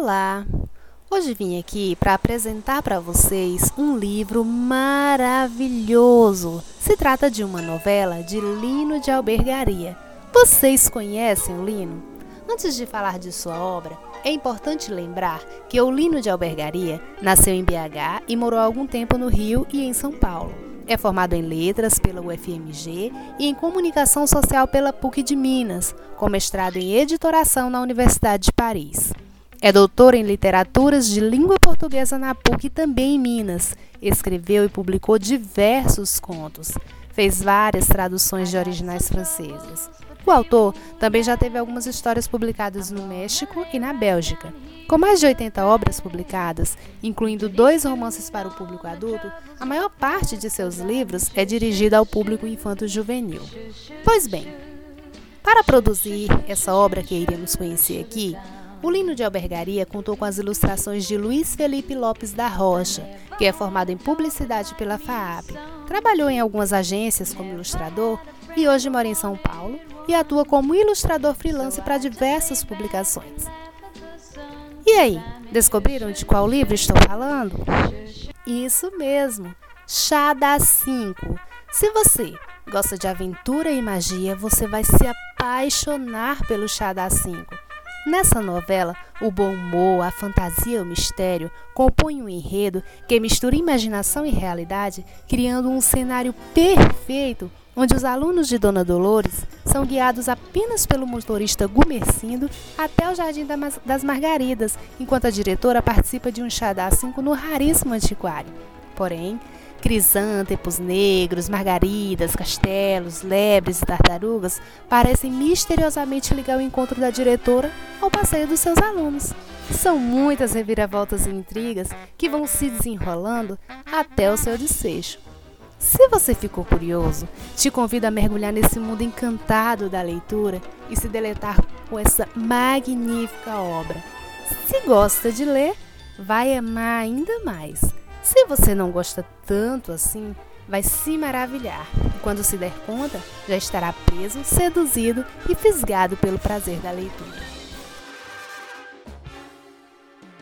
Olá! Hoje vim aqui para apresentar para vocês um livro maravilhoso. Se trata de uma novela de Lino de Albergaria. Vocês conhecem o Lino? Antes de falar de sua obra, é importante lembrar que o Lino de Albergaria nasceu em BH e morou algum tempo no Rio e em São Paulo. É formado em Letras pela UFMG e em Comunicação Social pela PUC de Minas, com mestrado em Editoração na Universidade de Paris. É doutor em Literaturas de Língua Portuguesa na PUC e também em Minas. Escreveu e publicou diversos contos. Fez várias traduções de originais francesas. O autor também já teve algumas histórias publicadas no México e na Bélgica. Com mais de 80 obras publicadas, incluindo dois romances para o público adulto, a maior parte de seus livros é dirigida ao público infanto-juvenil. Pois bem, para produzir essa obra que iremos conhecer aqui, o Lino de Albergaria contou com as ilustrações de Luiz Felipe Lopes da Rocha, que é formado em publicidade pela FAAP. Trabalhou em algumas agências como ilustrador e hoje mora em São Paulo e atua como ilustrador freelance para diversas publicações. E aí, descobriram de qual livro estou falando? Isso mesmo, Chá das 5. Se você gosta de aventura e magia, você vai se apaixonar pelo Chá das 5. Nessa novela, o bom humor, a fantasia e o mistério compõem um enredo que mistura imaginação e realidade, criando um cenário perfeito onde os alunos de Dona Dolores são guiados apenas pelo motorista Gumercindo até o Jardim das Margaridas, enquanto a diretora participa de um chá da 5 no raríssimo antiquário. Porém, crisântepos negros, margaridas, castelos, lebres e tartarugas parecem misteriosamente ligar o encontro da diretora ao passeio dos seus alunos. São muitas reviravoltas e intrigas que vão se desenrolando até o seu desfecho. Se você ficou curioso, te convido a mergulhar nesse mundo encantado da leitura e se deletar com essa magnífica obra. Se gosta de ler, vai amar ainda mais. Se você não gosta tanto assim, vai se maravilhar e quando se der conta, já estará preso, seduzido e fisgado pelo prazer da leitura.